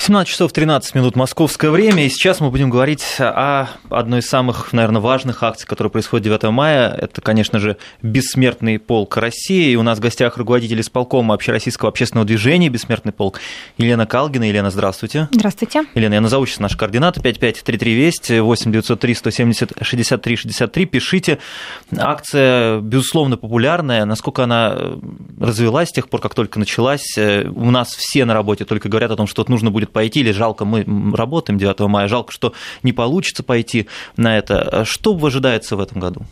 17 часов 13 минут московское время, и сейчас мы будем говорить о одной из самых, наверное, важных акций, которая происходит 9 мая. Это, конечно же, «Бессмертный полк России». И у нас в гостях руководитель исполкома Общероссийского общественного движения «Бессмертный полк» Елена Калгина. Елена, здравствуйте. Здравствуйте. Елена, я назову сейчас наши координаты. 5533 Вести, 8 903 170 63 63. Пишите. Акция, безусловно, популярная. Насколько она развилась с тех пор, как только началась? У нас все на работе только говорят о том, что нужно будет пойти, или жалко, мы работаем 9 мая, жалко, что не получится пойти на это. Что ожидается в этом году?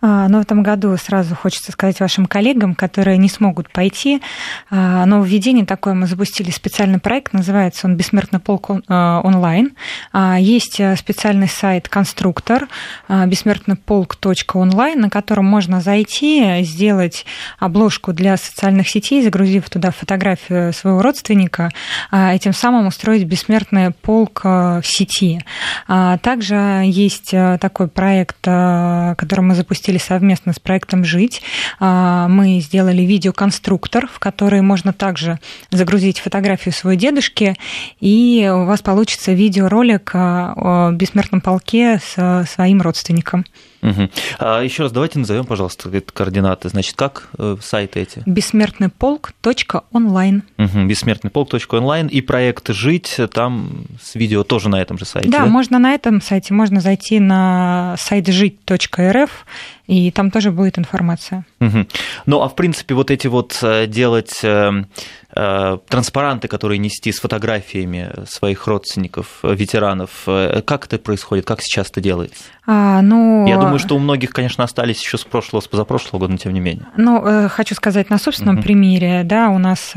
А, но в этом году сразу хочется сказать вашим коллегам, которые не смогут пойти, а, нововведение такое мы запустили специальный проект, называется он «Бессмертный полк а, онлайн». Есть специальный сайт «Конструктор» бессмертныйполк.онлайн, на котором можно зайти, сделать обложку для социальных сетей, загрузив туда фотографию своего родственника, и тем самым устроить «Бессмертный полк» в сети. Также есть такой проект, который мы запустили запустили совместно с проектом «Жить». А, мы сделали видеоконструктор, в который можно также загрузить фотографию своей дедушки, и у вас получится видеоролик о бессмертном полке с своим родственником. Угу. А еще раз давайте назовем, пожалуйста, координаты. Значит, как э, сайты эти? Бессмертный полк.онлайн. Угу. Бессмертный полк.онлайн и проект «Жить» там с видео тоже на этом же сайте. Да, да? можно на этом сайте, можно зайти на сайт жить.рф и там тоже будет информация. Угу. Ну, а в принципе, вот эти вот э, делать э, Э, транспаранты, которые нести с фотографиями своих родственников, э, ветеранов. Э, как это происходит? Как сейчас это делается? А, ну... Я думаю, что у многих, конечно, остались еще с прошлого, с позапрошлого года, но тем не менее. Ну, хочу сказать на собственном угу. примере. Да, у нас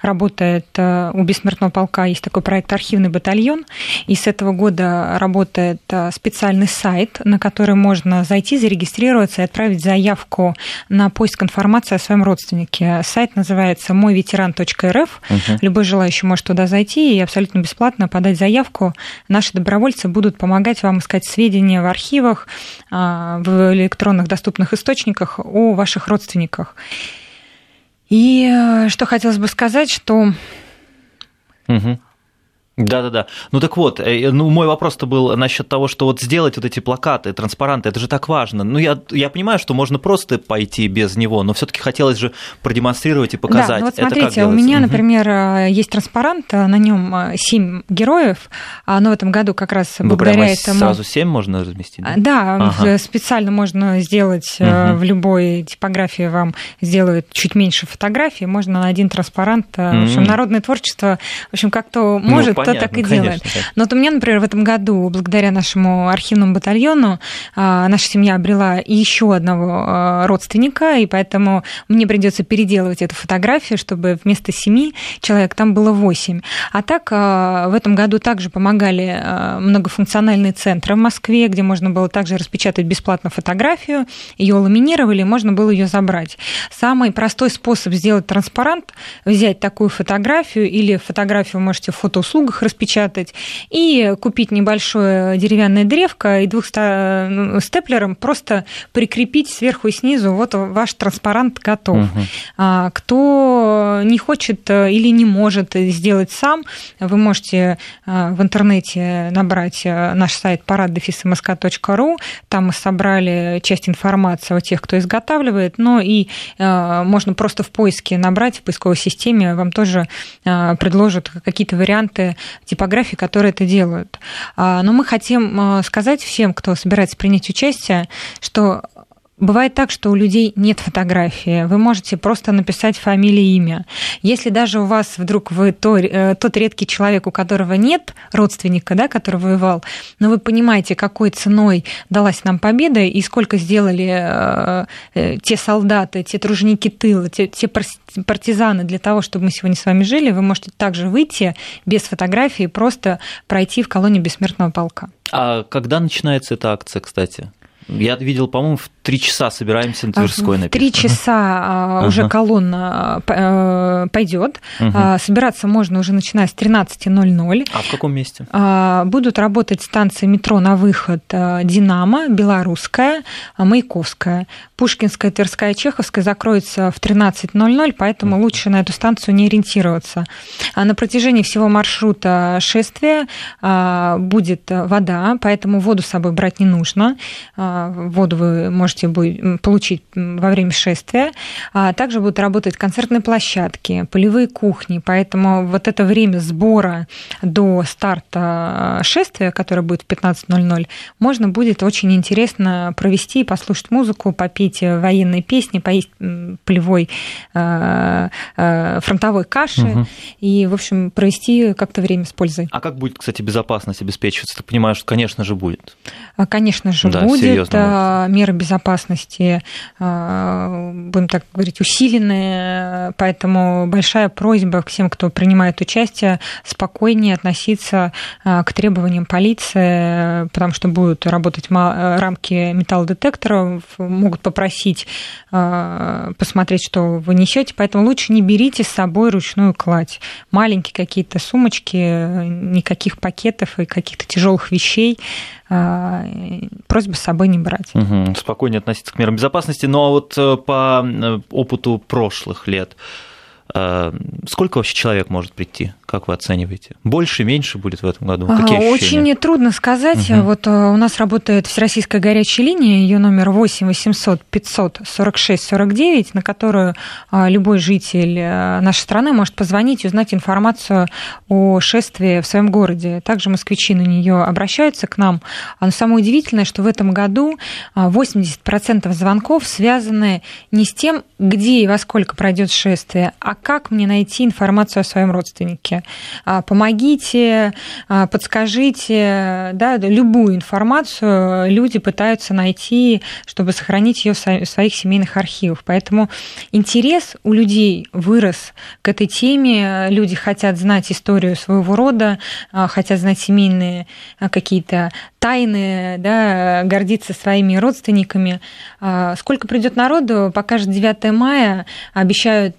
работает у Бессмертного полка есть такой проект «Архивный батальон», и с этого года работает специальный сайт, на который можно зайти, зарегистрироваться и отправить заявку на поиск информации о своем родственнике. Сайт называется «Мой ветеран рф. Угу. Любой желающий может туда зайти и абсолютно бесплатно подать заявку. Наши добровольцы будут помогать вам искать сведения в архивах, а, в электронных доступных источниках о ваших родственниках. И э, что хотелось бы сказать, что Угу. Да-да-да. Ну так вот, э, ну мой вопрос-то был насчет того, что вот сделать вот эти плакаты, транспаранты, это же так важно. Ну я, я понимаю, что можно просто пойти без него, но все таки хотелось же продемонстрировать и показать. Да, ну вот смотрите, у меня, например, угу. есть транспарант, на нем семь героев, но в этом году как раз Вы благодаря прямо этому... сразу семь можно разместить? Да, да ага. специально можно сделать угу. в любой типографии вам сделают чуть меньше фотографий, можно на один транспарант. Угу. В общем, народное творчество, в общем, как-то ну, может... Ну, кто так и конечно, делает. Но вот у меня, например, в этом году, благодаря нашему архивному батальону, а, наша семья обрела еще одного а, родственника, и поэтому мне придется переделывать эту фотографию, чтобы вместо семи человек там было восемь. А так а, в этом году также помогали многофункциональные центры в Москве, где можно было также распечатать бесплатно фотографию, ее ламинировали, можно было ее забрать. Самый простой способ сделать транспарант, взять такую фотографию или фотографию можете в фотоуслугах их распечатать и купить небольшое деревянное древко и двух ну, степлером просто прикрепить сверху и снизу. Вот ваш транспарант готов. Угу. Кто не хочет э, или не может сделать сам, вы можете э, в интернете набрать э, наш сайт парад-мск.ру. Там мы собрали часть информации о тех, кто изготавливает, но и можно просто в поиске набрать в поисковой системе, вам тоже предложат какие-то варианты типографий, которые это делают. А, но мы хотим а, сказать всем, кто собирается принять участие, что Бывает так, что у людей нет фотографии. Вы можете просто написать фамилию и имя. Если даже у вас вдруг вы то, э, тот редкий человек, у которого нет родственника, да, который воевал, но вы понимаете, какой ценой далась нам победа и сколько сделали э, э, те солдаты, те труженики тыла, те, те партизаны для того, чтобы мы сегодня с вами жили, вы можете также выйти без фотографии и просто пройти в колонию бессмертного полка. А когда начинается эта акция, кстати? Я видел, по-моему, в три часа собираемся на Тверской написано. Три часа uh-huh. уже колонна э, пойдет. Uh-huh. Собираться можно уже начиная с 13.00. А в каком месте? Будут работать станции метро на выход «Динамо», «Белорусская», «Маяковская». Пушкинская, Тверская, Чеховская закроется в 13.00, поэтому лучше на эту станцию не ориентироваться. А на протяжении всего маршрута шествия будет вода, поэтому воду с собой брать не нужно. Воду вы можете получить во время шествия. А также будут работать концертные площадки, полевые кухни, поэтому вот это время сбора до старта шествия, которое будет в 15.00, можно будет очень интересно провести, послушать музыку, попить военные песни, поесть полевой а, а, фронтовой каши угу. и, в общем, провести как-то время с пользой. А как будет, кстати, безопасность обеспечиваться? Ты понимаешь, что, конечно же, будет. Конечно же, да, будет. Серьезно. Меры безопасности а, будем так говорить, усиленные, поэтому большая просьба к всем, кто принимает участие, спокойнее относиться а, к требованиям полиции, потому что будут работать рамки металлодетекторов, могут попросить посмотреть, что вы несете, поэтому лучше не берите с собой ручную кладь. Маленькие какие-то сумочки, никаких пакетов и каких-то тяжелых вещей просьба с собой не брать. Угу. Спокойнее относиться к мерам безопасности. Но ну, а вот э, по э, опыту прошлых лет, сколько вообще человек может прийти? Как вы оцениваете? Больше, меньше будет в этом году? Какие Очень трудно сказать. Угу. Вот у нас работает Всероссийская горячая линия, ее номер 8 800 500 46 49, на которую любой житель нашей страны может позвонить и узнать информацию о шествии в своем городе. Также москвичи на нее обращаются к нам. Но самое удивительное, что в этом году 80% звонков связаны не с тем, где и во сколько пройдет шествие, а как мне найти информацию о своем родственнике. А, помогите, а, подскажите, да, любую информацию люди пытаются найти, чтобы сохранить ее в своих семейных архивах. Поэтому интерес у людей вырос к этой теме, люди хотят знать историю своего рода, а, хотят знать семейные какие-то тайны, да, гордиться своими родственниками. Сколько придет народу, покажет 9 мая, обещают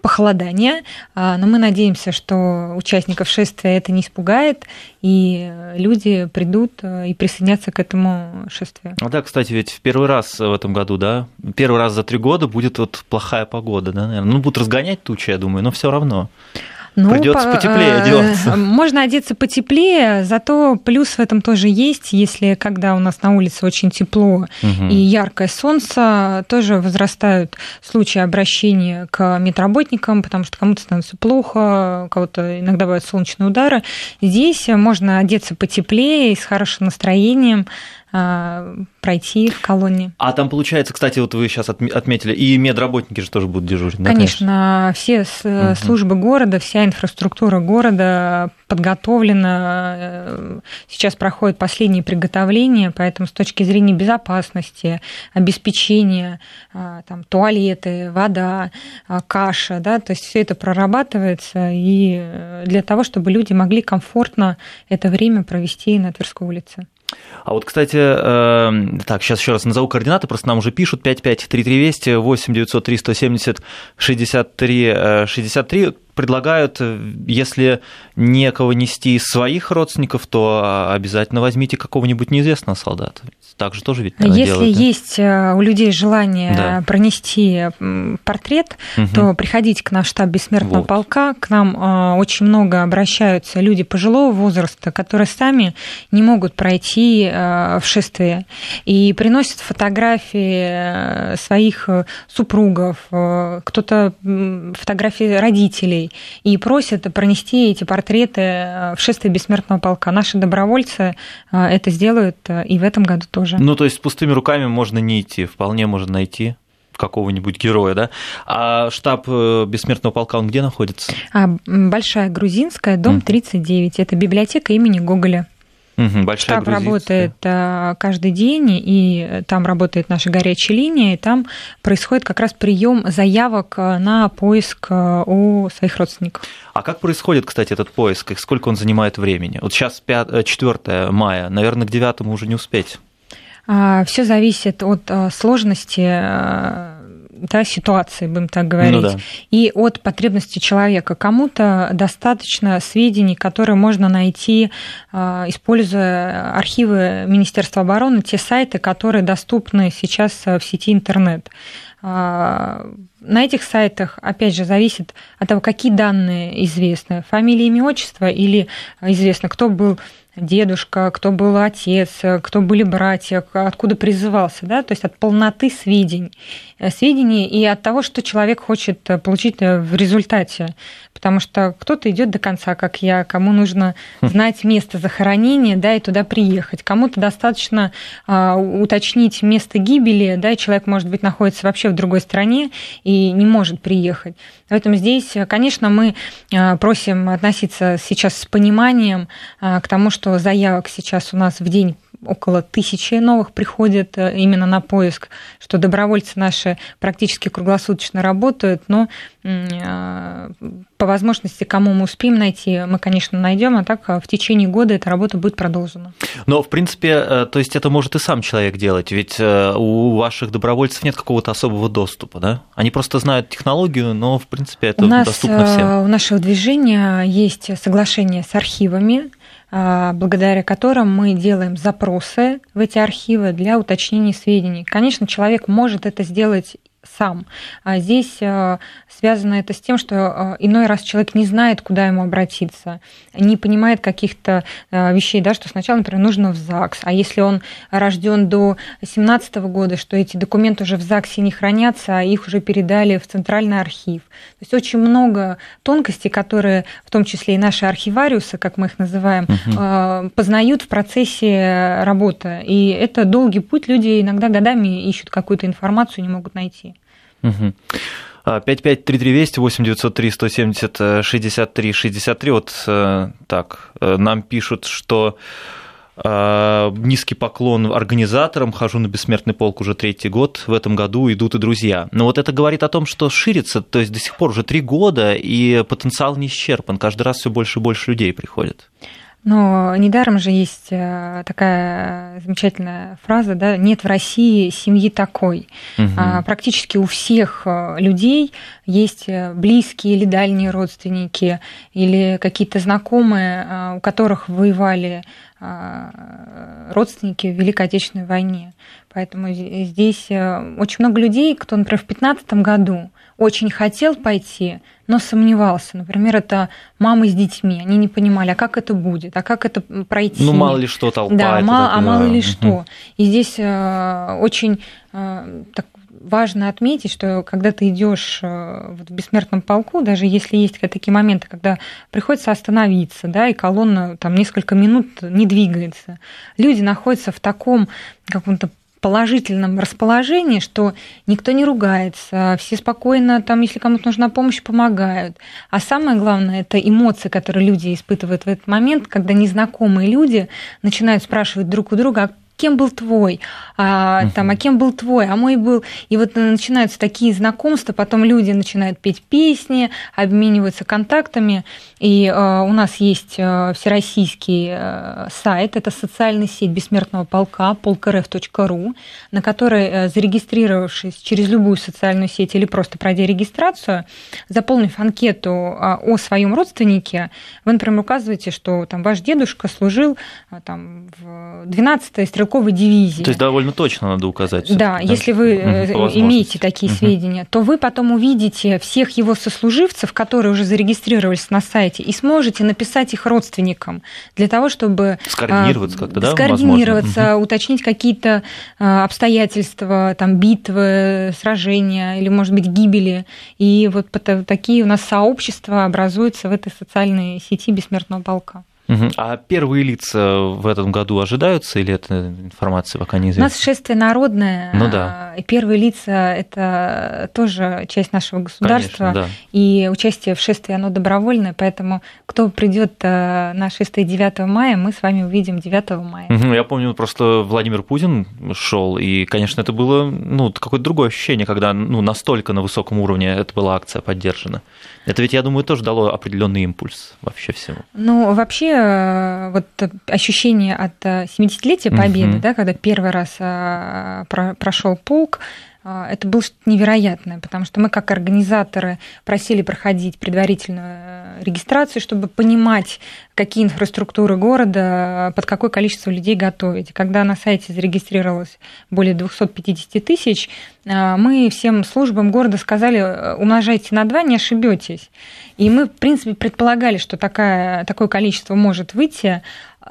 похолодание, но мы надеемся, что участников шествия это не испугает, и люди придут э, и присоединятся к этому шествию. Ну да, кстати, ведь в первый раз в этом году, да, первый раз за три года будет вот плохая погода, да, наверное. Ну, будут разгонять тучи, я думаю, но все равно. Ну, Придется по- потеплее одеваться. Можно одеться потеплее, зато плюс в этом тоже есть, если когда у нас на улице очень тепло угу. и яркое солнце, тоже возрастают случаи обращения к медработникам, потому что кому-то становится плохо, у кого-то иногда бывают солнечные удары. Здесь можно одеться потеплее и с хорошим настроением, пройти в колонии. А там получается, кстати, вот вы сейчас отметили, и медработники же тоже будут дежурить, да? Конечно, все службы города, вся инфраструктура города подготовлена. Э, сейчас проходят последние приготовления, поэтому с точки зрения безопасности, обеспечения, а, там, туалеты, вода, а, каша, да, то есть все это прорабатывается и э, для того, чтобы люди могли комфортно это время провести на Тверской улице. А вот, кстати, э, так, сейчас еще раз назову координаты, просто нам уже пишут 553320 8 903 170 63 63 предлагают, если некого нести из своих родственников, то обязательно возьмите какого-нибудь неизвестного солдата. Так же тоже ведь наверное, Если делают, есть да? у людей желание да. пронести портрет, угу. то приходите к нам в штаб Бессмертного вот. полка. К нам а, очень много обращаются люди пожилого возраста, которые сами не могут пройти а, в шествие. И приносят фотографии своих супругов, кто-то фотографии родителей людей и просят пронести эти портреты э, в шествие бессмертного полка. Наши добровольцы э, это сделают э, и в этом году тоже. Ну, то есть с пустыми руками можно не идти, вполне можно найти какого-нибудь героя, да? А штаб Бессмертного полка, он где находится? А, Большая Грузинская, дом 39. Это библиотека имени Гоголя. Угу, большая Штаб работает э, каждый день, и там работает наша горячая линия, и там происходит как раз прием заявок э, на поиск э, у своих родственников. А как происходит, кстати, этот поиск? И сколько он занимает времени? Вот сейчас 5, 4 мая, наверное, к 9 уже не успеть. А, Все зависит от а, сложности да, ситуации, будем так говорить, ну, да. и от потребности человека. Кому-то достаточно сведений, которые можно найти, используя архивы Министерства обороны, те сайты, которые доступны сейчас в сети интернет. На этих сайтах, опять же, зависит от того, какие данные известны. Фамилия, имя, отчество или известно, кто был дедушка, кто был отец, кто были братья, откуда призывался, да, то есть от полноты сведений, э, сведений и от того, что человек хочет э, получить э, в результате. Потому что кто-то идет до конца, как я, кому нужно хм. знать место захоронения, да, и туда приехать. Кому-то достаточно а, уточнить место гибели, да, человек, может быть, находится вообще в другой стране и не может приехать. Поэтому здесь, конечно, мы просим относиться сейчас с пониманием к тому, что заявок сейчас у нас в день около тысячи новых приходят э, именно на поиск, что добровольцы наши практически круглосуточно работают, но э, по возможности, кому мы успеем найти, мы, конечно, найдем, а так э, в течение года эта работа будет продолжена. Но, в принципе, то есть это может и сам человек делать, ведь у ваших добровольцев нет какого-то особого доступа, да? Они просто знают технологию, но, в принципе, это у нас, доступно всем. У нашего движения есть соглашение с архивами, благодаря которым мы делаем запросы в эти архивы для уточнения сведений. Конечно, человек может это сделать сам. А здесь э, связано это с тем, что э, иной раз человек не знает, куда ему обратиться, не понимает каких-то э, вещей, да, что сначала, например, нужно в ЗАГС, а если он рожден до 17 года, что эти документы уже в ЗАГСе не хранятся, а их уже передали в Центральный архив. То есть очень много тонкостей, которые, в том числе и наши архивариусы, как мы их называем, угу. познают в процессе работы. И это долгий путь, люди иногда годами ищут какую-то информацию, не могут найти. Угу. 553320 8903 170 63 63. Вот э, так, э, нам пишут, что э, низкий поклон организаторам, хожу на бессмертный полк уже третий год, в этом году идут и друзья. Но вот это говорит о том, что ширится, то есть до сих пор уже три года, и потенциал не исчерпан, каждый раз все больше и больше людей приходит. Но недаром же есть э, такая замечательная фраза, да, нет в России семьи такой. Угу. Практически у всех э, людей есть э, близкие или дальние родственники, или какие-то знакомые, у которых воевали родственники в Великой Отечественной войне. Поэтому здесь очень много людей, кто, например, в 2015 году очень хотел пойти, но сомневался. Например, это мамы с детьми. Они не понимали, а как это будет, а как это пройти. Ну, мало ли что толпа. Да, мало, а мало ли угу. что. И здесь э, очень э, так, важно отметить, что когда ты идешь э, в бессмертном полку, даже если есть такие моменты, когда приходится остановиться, да, и колонна там несколько минут не двигается, люди находятся в таком каком-то положительном расположении, что никто не ругается, все спокойно, там, если кому-то нужна помощь, помогают. А самое главное, это эмоции, которые люди испытывают в этот момент, когда незнакомые люди начинают спрашивать друг у друга, а кем был твой, а, там, а кем был твой, а мой был. И вот начинаются такие знакомства, потом люди начинают петь песни, обмениваются контактами. И э, у нас есть э, всероссийский э, сайт, это социальная сеть бессмертного полка, полкрф.ру, на которой, э, зарегистрировавшись через любую социальную сеть или просто пройдя регистрацию, заполнив анкету э, о своем родственнике, вы, например, указываете, что там ваш дедушка служил э, там, в 12-й стрелковой дивизии. То есть довольно точно надо указать. Да, да, если вы угу, имеете такие угу. сведения, то вы потом увидите всех его сослуживцев, которые уже зарегистрировались на сайте, и сможете написать их родственникам для того, чтобы скоординироваться как-то, да? Скоординироваться, угу. уточнить какие-то а, обстоятельства, там битвы, сражения или, может быть, гибели. И вот такие у нас сообщества образуются в этой социальной сети бессмертного полка. А первые лица в этом году ожидаются или эта информация пока не известна? У нас шествие народное. Ну да. И первые лица – это тоже часть нашего государства. Конечно, да. И участие в шествии, оно добровольное, поэтому кто придет э, на шествие 9 мая, мы с вами увидим 9 мая. Я помню, просто Владимир Путин шел, и, конечно, это было ну, какое-то другое ощущение, когда ну, настолько на высоком уровне эта была акция поддержана. Это ведь, я думаю, тоже дало определенный импульс вообще всему. Ну, вообще, э, вот ощущение от 70-летия Победы, угу. да, когда первый раз прошел полк, это было что-то невероятное, потому что мы как организаторы просили проходить предварительную э, регистрацию, чтобы понимать, какие инфраструктуры города, под какое количество людей готовить. Когда на сайте зарегистрировалось более 250 тысяч, а, мы всем службам города сказали, э, умножайте на 2, не ошибетесь. И мы, в принципе, предполагали, что такая, такое количество может выйти,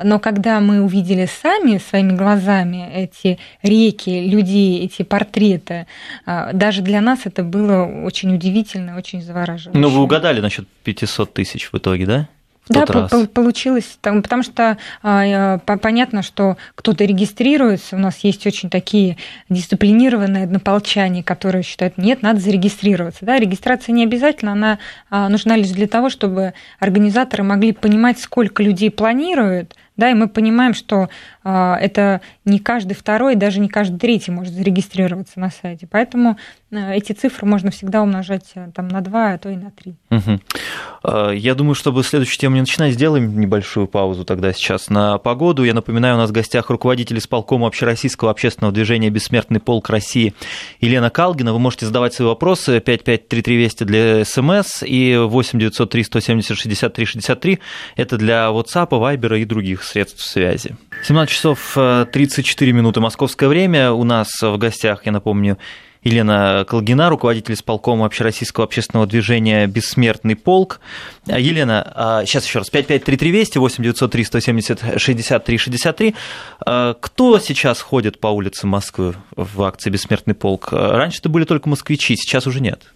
но когда мы увидели сами своими глазами эти реки людей, эти портреты, а, даже для нас это было очень удивительно, очень завораживающе. Ну, вы угадали насчет 500 тысяч в итоге, да? да, раз. получилось, там, потому что а, понятно, что кто-то регистрируется, у нас есть очень такие дисциплинированные однополчане, которые считают, нет, надо зарегистрироваться. Да? Регистрация не обязательно, она а, нужна лишь для того, чтобы организаторы могли понимать, сколько людей планируют, да, и мы понимаем, что это не каждый второй, даже не каждый третий может зарегистрироваться на сайте. Поэтому э, эти цифры можно всегда умножать э, там, на 2, а то и на 3. Угу. Я думаю, чтобы следующую тему не начинать, сделаем небольшую паузу тогда сейчас на погоду. Я напоминаю, у нас в гостях руководитель исполкома Общероссийского общественного движения «Бессмертный полк России» Елена Калгина. Вы можете задавать свои вопросы 553320 для СМС и 8 903 170 63 63. Это для WhatsApp, Viber и других средств связи. 17 часов 34 э, минуты московское время. У нас в гостях, я напомню, Елена Колгина, руководитель исполкома Общероссийского общественного движения «Бессмертный полк». А, Елена, сейчас а, еще раз, 553320, 8903 170 63 63. Кто сейчас ходит по улице Москвы в акции «Бессмертный полк»? Раньше это были только москвичи, сейчас уже нет.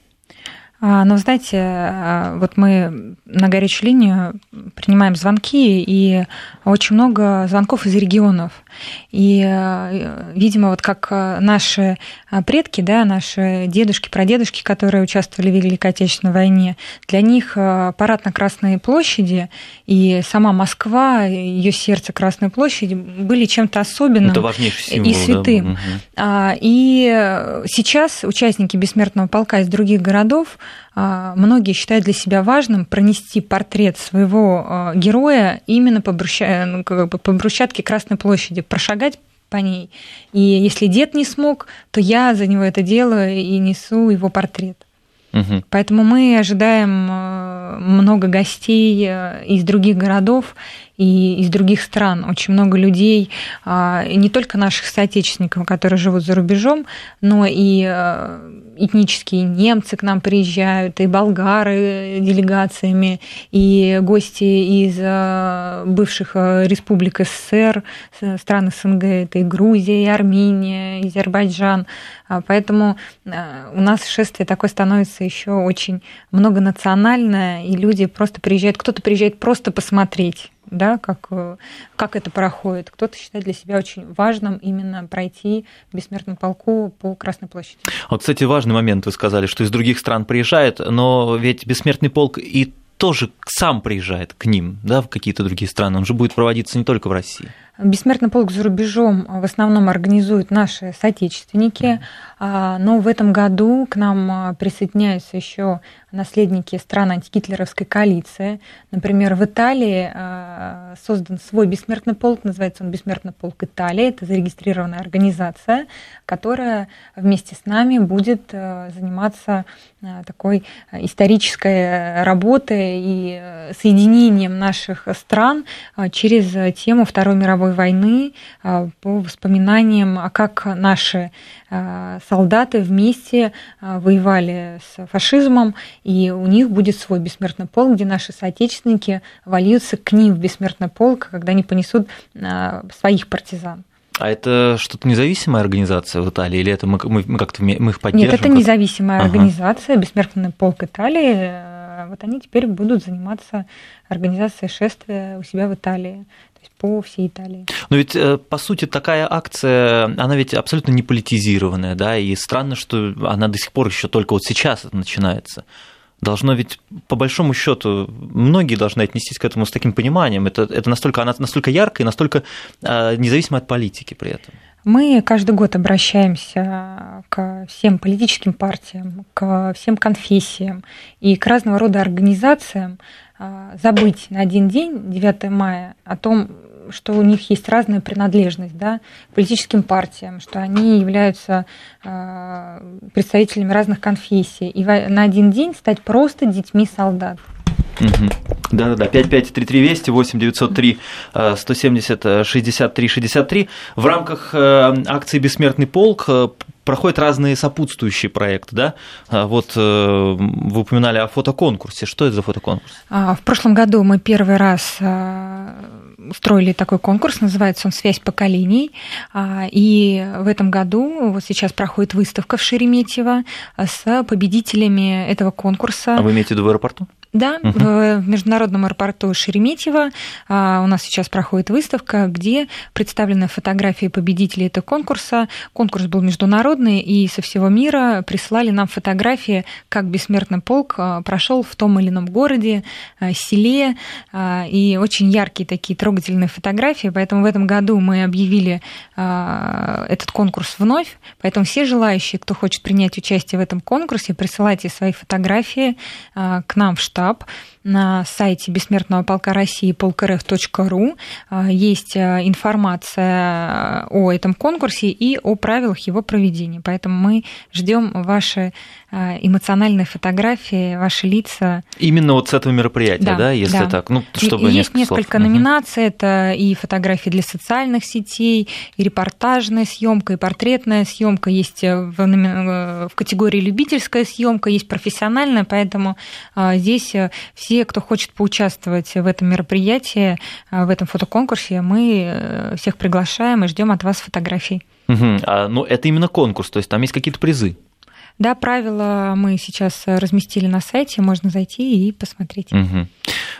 А, ну, знаете, а, вот мы на горячую линию принимаем звонки, и очень много звонков из регионов. И, а, видимо, вот как наши предки, да, наши дедушки, прадедушки, которые участвовали в Великой Отечественной войне, для них парад на Красной площади и сама Москва, ее сердце Красной площади были чем-то особенным Это символ, и святым. Да? И сейчас участники Бессмертного полка из других городов а, многие считают для себя важным пронести портрет своего а, героя именно по, брусча... Ну, по брусчатке Красной площади, прошагать по ней. И если дед не смог, то я за него это делаю и несу его портрет. Угу. Поэтому мы ожидаем а, много гостей из других городов и из других стран. Очень много людей, не только наших соотечественников, которые живут за рубежом, но и этнические немцы к нам приезжают, и болгары делегациями, и гости из э, бывших республик СССР, стран СНГ, это и Грузия, и Армения, и Азербайджан. А, поэтому у нас шествие такое становится еще очень многонациональное, и люди просто приезжают, кто-то приезжает просто посмотреть да, как, как это проходит. Кто-то считает для себя очень важным именно пройти в полку по Красной площади. Вот, кстати, важный момент вы сказали, что из других стран приезжает, но ведь бессмертный полк и тоже сам приезжает к ним, да, в какие-то другие страны. Он же будет проводиться не только в России. Бессмертный полк за рубежом в основном организуют наши соотечественники, а, но в этом году к нам а, присоединяются еще наследники стран антигитлеровской коалиции. Например, в Италии а, создан свой бессмертный полк, называется он Бессмертный полк Италии. Это зарегистрированная организация, которая вместе с нами будет заниматься такой исторической работой и соединением наших стран через тему Второй мировой войны, а, по воспоминаниям, а как наши а, солдаты вместе воевали с фашизмом, и у них будет свой бессмертный полк, где наши соотечественники вольются к ним в бессмертный полк, когда они понесут своих партизан. А это что-то независимая организация в Италии, или это мы, мы, мы как-то мы их поддерживаем? Нет, это независимая ага. организация, Бессмертный полк Италии. Вот они теперь будут заниматься организацией шествия у себя в Италии по всей Италии. Но ведь, э, по сути, такая акция, она ведь абсолютно не политизированная, да, и странно, что она до сих пор еще только вот сейчас начинается. Должно ведь, по большому счету, многие должны отнестись к этому с таким пониманием. Это, это настолько, она настолько яркая и настолько а, независимо от политики при этом. Мы каждый год обращаемся к всем политическим партиям, к всем конфессиям и к разного рода организациям а, забыть на один день, 9 мая, о том, что у них есть разная принадлежность да, к политическим партиям, что они являются а, представителями разных конфессий, и на один день стать просто детьми солдат. Да-да-да, 553320, 8 903 170 63 63. В рамках э, акции «Бессмертный полк» э, проходят разные сопутствующие проекты, да? А вот э, вы упоминали о фотоконкурсе. Что это за фотоконкурс? А, в прошлом году мы первый раз устроили такой конкурс, называется он «Связь поколений». А, и в этом году, вот сейчас проходит выставка в Шереметьево с победителями этого конкурса. А вы имеете в виду в аэропорту? Да, угу. в международном аэропорту Шереметьево а, у нас сейчас проходит выставка, где представлены фотографии победителей этого конкурса. Конкурс был международный, и со всего мира прислали нам фотографии, как бессмертный полк а, прошел в том или ином городе, а, селе, и очень яркие такие трогательные фотографии. Поэтому в этом году мы объявили этот конкурс вновь. Поэтому все желающие, кто хочет принять участие в этом конкурсе, присылайте свои фотографии к нам в штаб штаб на сайте Бессмертного полка России полкрф.ру а, есть а, информация о этом конкурсе и о правилах его проведения. Поэтому мы ждем ваши а, эмоциональные фотографии, ваши лица. Именно вот с этого мероприятия, да, да если да. так? Ну, чтобы есть несколько слов. номинаций. Угу. Это и фотографии для социальных сетей, и репортажная съемка, и портретная съемка. Есть в, в категории любительская съемка, есть профессиональная, поэтому здесь все все, кто хочет поучаствовать в этом мероприятии, э, в этом фотоконкурсе, мы э, всех приглашаем и ждем от вас фотографий. Угу. А, ну, это именно конкурс, то есть там есть какие-то призы? Да, правила мы сейчас разместили на сайте, можно зайти и посмотреть. Угу.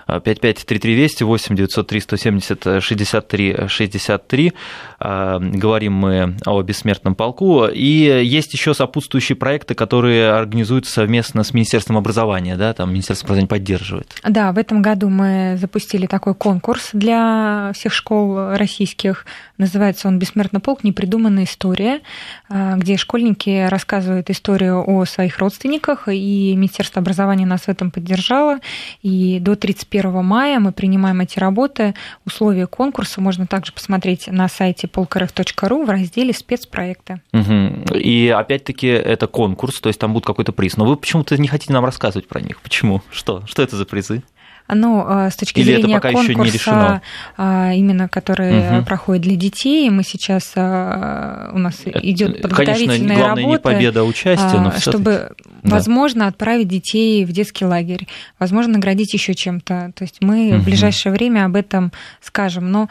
553320, 8 903 170 63 63. Говорим мы о бессмертном полку. И есть еще сопутствующие проекты, которые организуются совместно с Министерством образования, да, там Министерство образования поддерживает. Да, в этом году мы запустили такой конкурс для всех школ российских. Называется он «Бессмертный полк. Непридуманная история», где школьники рассказывают историю о своих родственниках, и Министерство образования нас в этом поддержало. И до 31 мая мы принимаем эти работы. Условия конкурса можно также посмотреть на сайте polkrf.ru в разделе спецпроекты. Угу. И опять-таки это конкурс, то есть там будет какой-то приз. Но вы почему-то не хотите нам рассказывать про них. Почему? Что? Что это за призы? Ну, а, с точки Или зрения конкурса, а, именно который угу. проходит для детей, мы сейчас у нас идет подготовительная Конечно, главное работа, не победа, а участие, но чтобы, да. возможно, отправить детей в детский лагерь, возможно, наградить еще чем-то. То есть мы угу. в ближайшее время об этом скажем. Но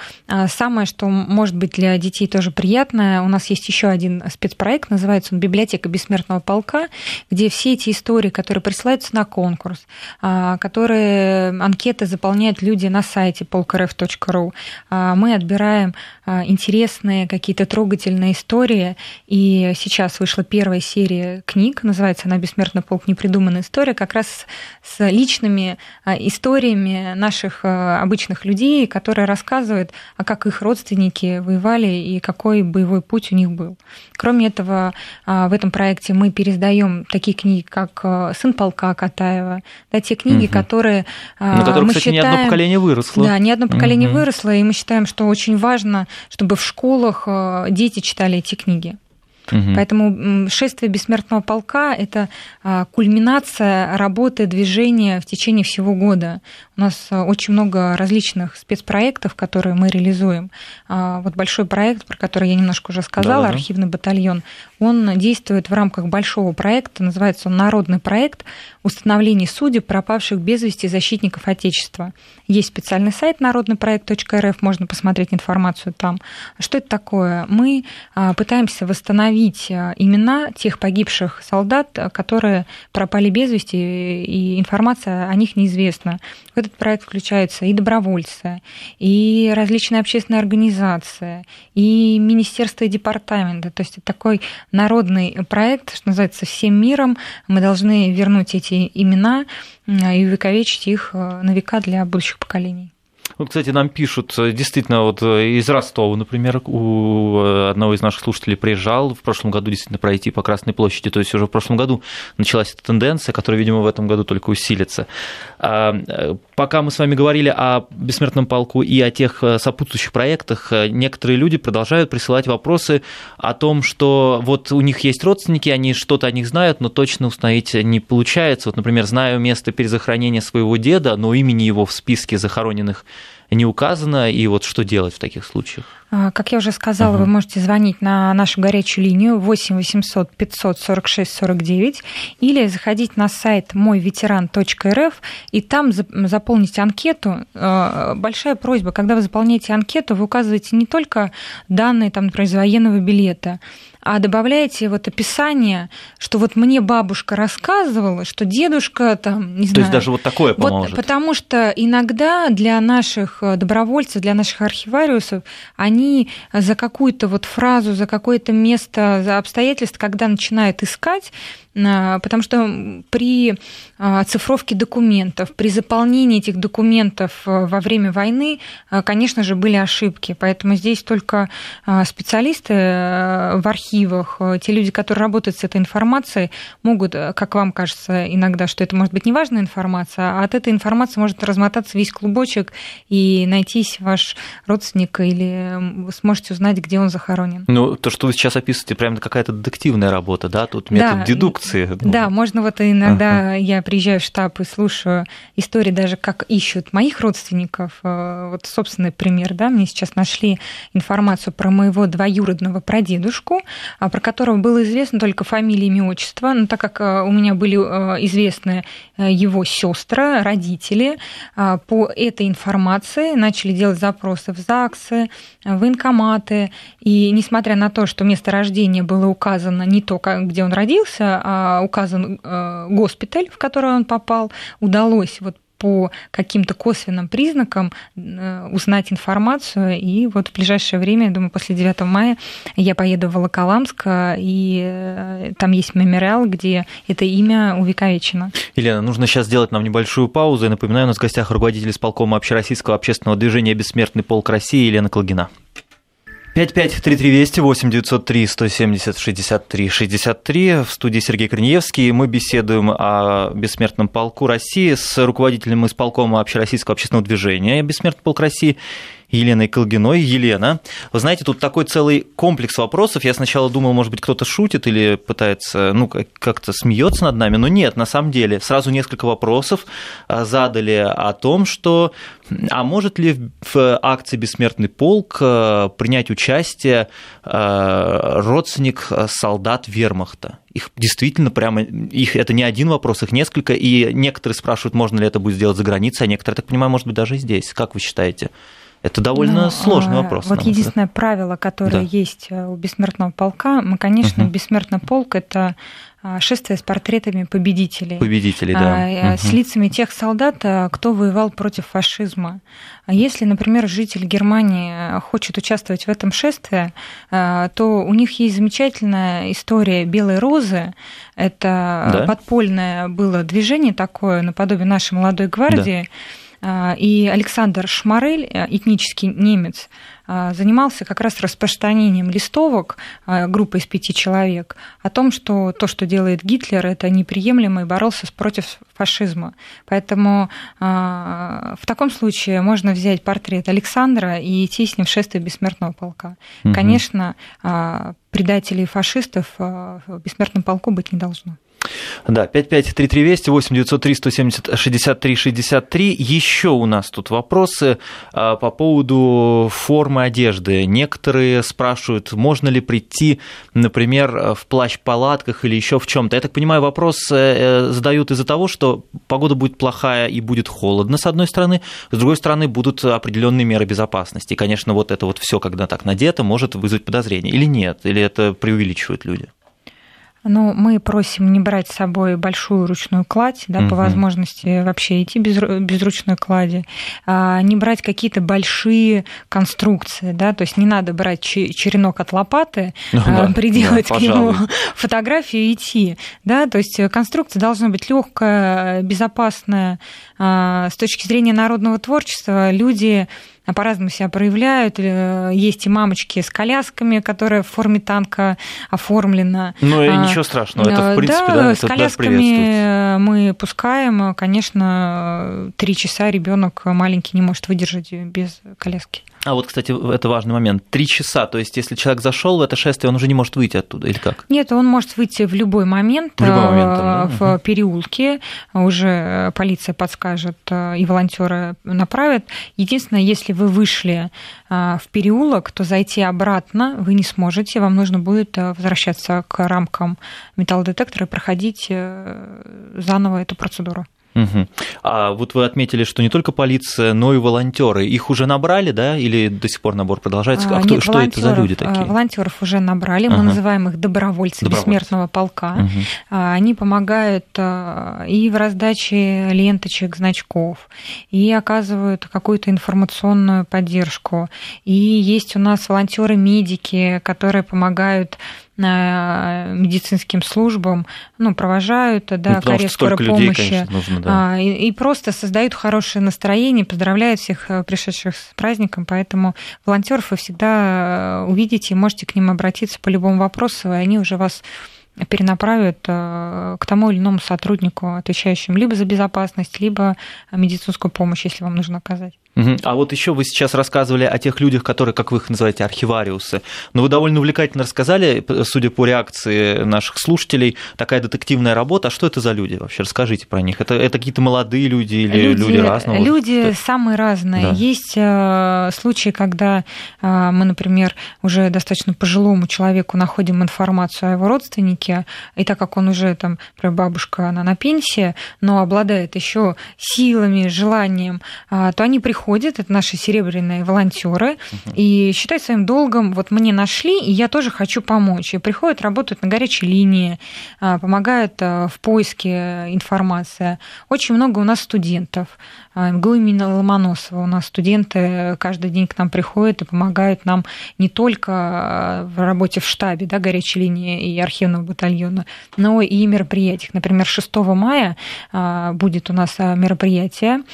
самое, что может быть для детей тоже приятное, у нас есть еще один спецпроект, называется он «Библиотека бессмертного полка», где все эти истории, которые присылаются на конкурс, которые анкеты заполняют люди на сайте polkrf.ru. А, мы отбираем а, интересные, какие-то трогательные истории. И сейчас вышла первая серия книг, называется она «Бессмертный полк. Непридуманная история», как раз с личными а, историями наших обычных людей, которые рассказывают, а как их родственники воевали и какой боевой путь у них был. Кроме этого, в этом проекте мы пересдаем такие книги, как «Сын полка» Катаева, да, те книги, угу. которые на котором, мы кстати, считаем, ни одно поколение выросло. Да, ни одно поколение угу. выросло, и мы считаем, что очень важно, чтобы в школах э, дети читали эти книги. Угу. Поэтому шествие бессмертного полка – это а, кульминация работы движения в течение всего года. У нас а, очень много различных спецпроектов, которые мы реализуем. А, вот большой проект, про который я немножко уже сказала, да, да. архивный батальон, он действует в рамках большого проекта, называется он «Народный проект установления судеб пропавших без вести защитников Отечества». Есть специальный сайт народныйпроект.рф, можно посмотреть информацию там. Что это такое? Мы пытаемся восстановить восстановить имена тех погибших солдат, которые пропали без вести, и информация о них неизвестна. В этот проект включаются и добровольцы, и различные общественные организации, и министерства и департаменты. То есть это такой народный проект, что называется, всем миром. Мы должны вернуть эти имена и увековечить их на века для будущих поколений. Вот, кстати, нам пишут, э, действительно, вот э, из Ростова, например, у э, одного из наших слушателей приезжал в прошлом году действительно пройти по Красной площади, то есть уже в прошлом году началась эта тенденция, которая, видимо, в этом году только усилится. А, пока мы с вами говорили о бессмертном полку и о тех сопутствующих проектах, некоторые люди продолжают присылать вопросы о том, что вот у них есть родственники, они что-то о них знают, но точно установить не получается. Вот, например, знаю место перезахоронения своего деда, но имени его в списке захороненных не указано, и вот что делать в таких случаях? А, как я уже сказала, угу. вы можете звонить на нашу горячую линию 8 800 546 49 или заходить на сайт мойветеран.рф и там заполнить анкету. А, большая просьба, когда вы заполняете анкету, вы указываете не только данные, там, например, военного билета, а добавляете вот описание, что вот мне бабушка рассказывала, что дедушка там, не знаю. То есть даже вот такое поможет. Вот, потому что иногда для наших э, добровольцев, для наших архивариусов, они за какую-то вот фразу, за какое-то место, за обстоятельства, когда начинают искать, а, потому что при а, оцифровке документов, при заполнении этих документов э, во время войны, э, конечно же, были ошибки. Поэтому здесь только а, специалисты в архивах, те люди, которые работают с этой информацией, могут, как вам кажется иногда, что это может быть неважная информация, а от этой информации может размотаться весь клубочек и найтись ваш родственник, или вы сможете узнать, где он захоронен. Ну, то, что вы сейчас описываете, прям какая-то детективная работа, да? Тут метод да. дедукции. Да, можно вот иногда ага. я приезжаю в штаб и слушаю истории даже, как ищут моих родственников. Э, вот собственный пример, да, мне сейчас нашли информацию про моего двоюродного прадедушку, про которого было известно только фамилия, имя, отчество, но так как э, у меня были э, известны его сестры, родители, а, по этой информации начали делать запросы в ЗАГСы, в военкоматы, и несмотря на то, что место рождения было указано не то, где он родился, а указан э, госпиталь, в который он попал, удалось вот по каким-то косвенным признакам э, узнать информацию. И вот в ближайшее время, я думаю, после 9 мая я поеду в Волоколамск, и э, там есть мемориал, где это имя увековечено. Елена, нужно сейчас сделать нам небольшую паузу. Я напоминаю, у нас в гостях руководитель исполкома общероссийского общественного движения «Бессмертный полк России» Елена Колгина. 553320 8 903 170 63 63. В студии Сергей Корнеевский. Мы беседуем о Бессмертном полку России с руководителем исполкома Общероссийского общественного движения «Бессмертный полк России» Еленой Колгиной. Елена, вы знаете, тут такой целый комплекс вопросов. Я сначала думал, может быть, кто-то шутит или пытается, ну, как-то смеется над нами, но нет, на самом деле, сразу несколько вопросов а, задали о том, что, а может ли в акции «Бессмертный полк» а, принять участие а, родственник солдат вермахта? Их действительно прямо, их это не один вопрос, их несколько, и некоторые спрашивают, можно ли это будет сделать за границей, а некоторые, так понимаю, может быть, даже и здесь. Как вы считаете? Это довольно ну, сложный вопрос. Вот единственное правило, которое да. есть э, у бессмертного полка, мы, конечно, угу. бессмертный полк это а, шествие с портретами победителей. Победителей, да. Угу. С лицами тех солдат, э, кто воевал против фашизма. А если, например, житель Германии хочет участвовать в этом шествии, то у них есть замечательная история Белой розы. Это да? подпольное было движение такое, наподобие нашей молодой гвардии. Да а, и Александр Шмарель, э, этнический немец, а, занимался как раз распространением листовок а, группы из пяти человек о том, что то, что делает Гитлер, это неприемлемо и боролся против фашизма. Поэтому в таком случае можно взять портрет Александра и идти с ним в шествие бессмертного полка. Угу. Конечно, предателей фашистов в бессмертном полку быть не должно. Да, 553320, 8 903 170 63 63. Еще у нас тут вопросы а, по поводу формы одежды. Некоторые спрашивают, можно ли прийти, например, в плащ-палатках или еще в чем-то. Я так понимаю, вопрос э, э, задают из-за того, что погода будет плохая и будет холодно, с одной стороны, с другой стороны, будут определенные меры безопасности. И, конечно, вот это вот все, когда так надето, может вызвать подозрение. Или нет? Или это преувеличивают люди? Ну, мы просим не брать с собой большую ручную кладь, да, угу. по возможности вообще идти без, без ручной клади, а, не брать какие-то большие конструкции, да, то есть не надо брать черенок от лопаты, ну, а, да, приделать да, к нему фотографию и идти, да, то есть конструкция должна быть легкая, безопасная. А, с точки зрения народного творчества люди по-разному себя проявляют. Э, есть и мамочки с колясками, которые в форме танка оформлена. Ну и а, ничего страшного, это в принципе, да, да с колясками мы пускаем. Конечно, три часа ребенок маленький не может выдержать без коляски. А вот, кстати, это важный момент. Три часа, то есть если человек зашел в это шествие, он уже не может выйти оттуда, или как? Нет, он может выйти в любой момент, в, любой момент там, да? в переулке, уже полиция подскажет э, и волонтеры направят. Единственное, если вы вышли э, в переулок, то зайти обратно вы не сможете, вам нужно будет э, возвращаться к рамкам металлодетектора и проходить заново эту процедуру. Угу. А вот вы отметили, что не только полиция, но и волонтеры. Их уже набрали, да, или до сих пор набор продолжается? А, а кто, Нет, что это за люди такие? Волонтеров уже набрали. Мы ага. называем их добровольцы, добровольцы. бессмертного полка. Угу. Они помогают а, и в раздаче ленточек, значков, и оказывают какую-то информационную поддержку. И есть у нас волонтеры-медики, которые помогают медицинским службам, ну, провожают, да, ну, карет скорой людей, помощи. Конечно, нужно, да. А, и, и просто создают хорошее настроение, поздравляют всех э, пришедших с праздником, поэтому волонтеров вы всегда э, увидите, можете к ним обратиться по любому вопросу, и они уже вас перенаправят э, к тому или иному сотруднику, отвечающему либо за безопасность, либо медицинскую помощь, если вам нужно оказать. А вот еще вы сейчас рассказывали о тех людях, которые, как вы их называете, архивариусы. Но вы довольно увлекательно рассказали, судя по реакции наших слушателей, такая детективная работа. А что это за люди вообще? Расскажите про них. Это, это какие-то молодые люди или люди, люди разного? Люди что? самые разные. Да. Есть э, случаи, когда э, мы, например, уже достаточно пожилому человеку находим информацию о его родственнике, и так как он уже там, например, бабушка, она на пенсии, но обладает еще силами, желанием, э, то они приходят приходят, это наши серебряные волонтеры, uh-huh. и считают своим долгом, вот мне нашли, и я тоже хочу помочь. И приходят, работают на горячей линии, а, помогают а, в поиске информации. Очень много у нас студентов. А, МГУ имени Ломоносова. У нас студенты каждый день к нам приходят и помогают нам не только в работе в штабе да, горячей линии и архивного батальона, но и мероприятиях. Например, 6 мая будет у нас мероприятие,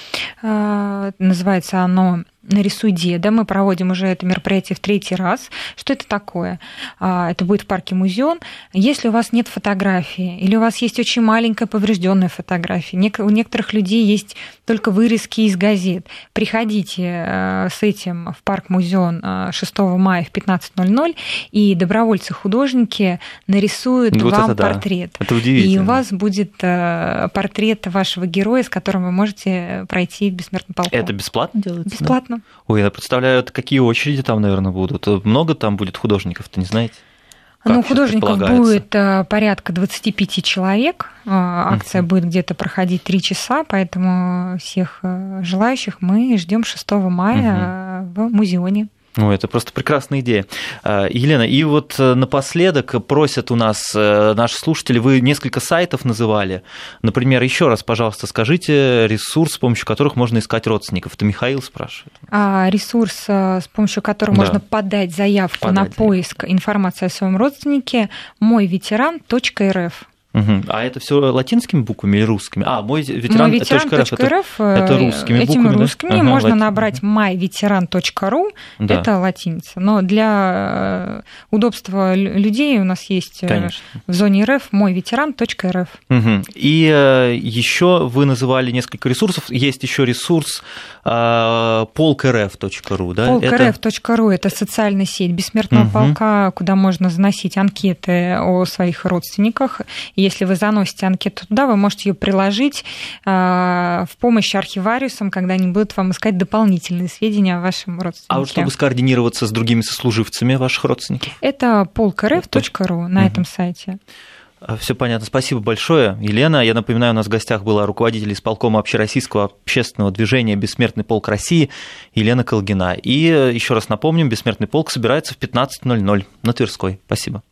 называется оно «Нарисуй деда». Мы проводим уже это мероприятие в третий раз. Что это такое? А, это будет в парке Музеон. Если у вас нет фотографии, или у вас есть очень маленькая поврежденная фотография, у некоторых людей есть только вырезки из газет, приходите э, с этим в парк Музеон 6 э, мая в 15.00, и добровольцы-художники нарисуют вот вам это портрет. Это удивительно. И у вас будет э, портрет вашего героя, с которым вы можете пройти бессмертный полк. Это бесплатно делается? Бесплатно. Да? Ой, я представляю, какие очереди там, наверное, будут. Много там будет художников, ты не знаете? Как ну, художников будет э, порядка 25 человек. Э, акция uh-huh. будет где-то проходить 3 часа, поэтому всех э, желающих мы ждем 6 мая uh-huh. в музеоне. Ну, это просто прекрасная идея. А, Елена, и вот э, напоследок просят у нас э, наши слушатели, вы несколько сайтов называли. Например, еще раз, пожалуйста, скажите ресурс, с помощью которых можно искать родственников. Это Михаил спрашивает. А, ресурс, э, с помощью которого да. можно подать заявку подать на поиск информации о своем родственнике, мой ветеран.рф. Угу. А это все латинскими буквами или русскими? А, мой ветеран, мой ветеран. .рф, это, это русскими этими буквами, русскими да? можно ага, набрать myveteran.ru, да. это латиница. Но для э, удобства людей у нас есть э, Конечно. в зоне РФ мой ветеран.рф. Угу. И э, еще вы называли несколько ресурсов. Есть еще ресурс полкрф.ру, да? Полкрф.ру это... это социальная сеть бессмертного угу. полка, куда можно заносить анкеты о своих родственниках Если вы заносите анкету туда, вы можете ее приложить в помощь архивариусам, когда они будут вам искать дополнительные сведения о вашем родственнике. А вот чтобы скоординироваться с другими сослуживцами ваших родственников? Это полкрф.ру на этом сайте. А, Все понятно. Спасибо большое, Елена. Я напоминаю, у нас в гостях была руководитель исполкома общероссийского общественного движения «Бессмертный полк России» Елена Колгина. И э, еще раз напомним, «Бессмертный полк» собирается в 15.00 на Тверской. Спасибо.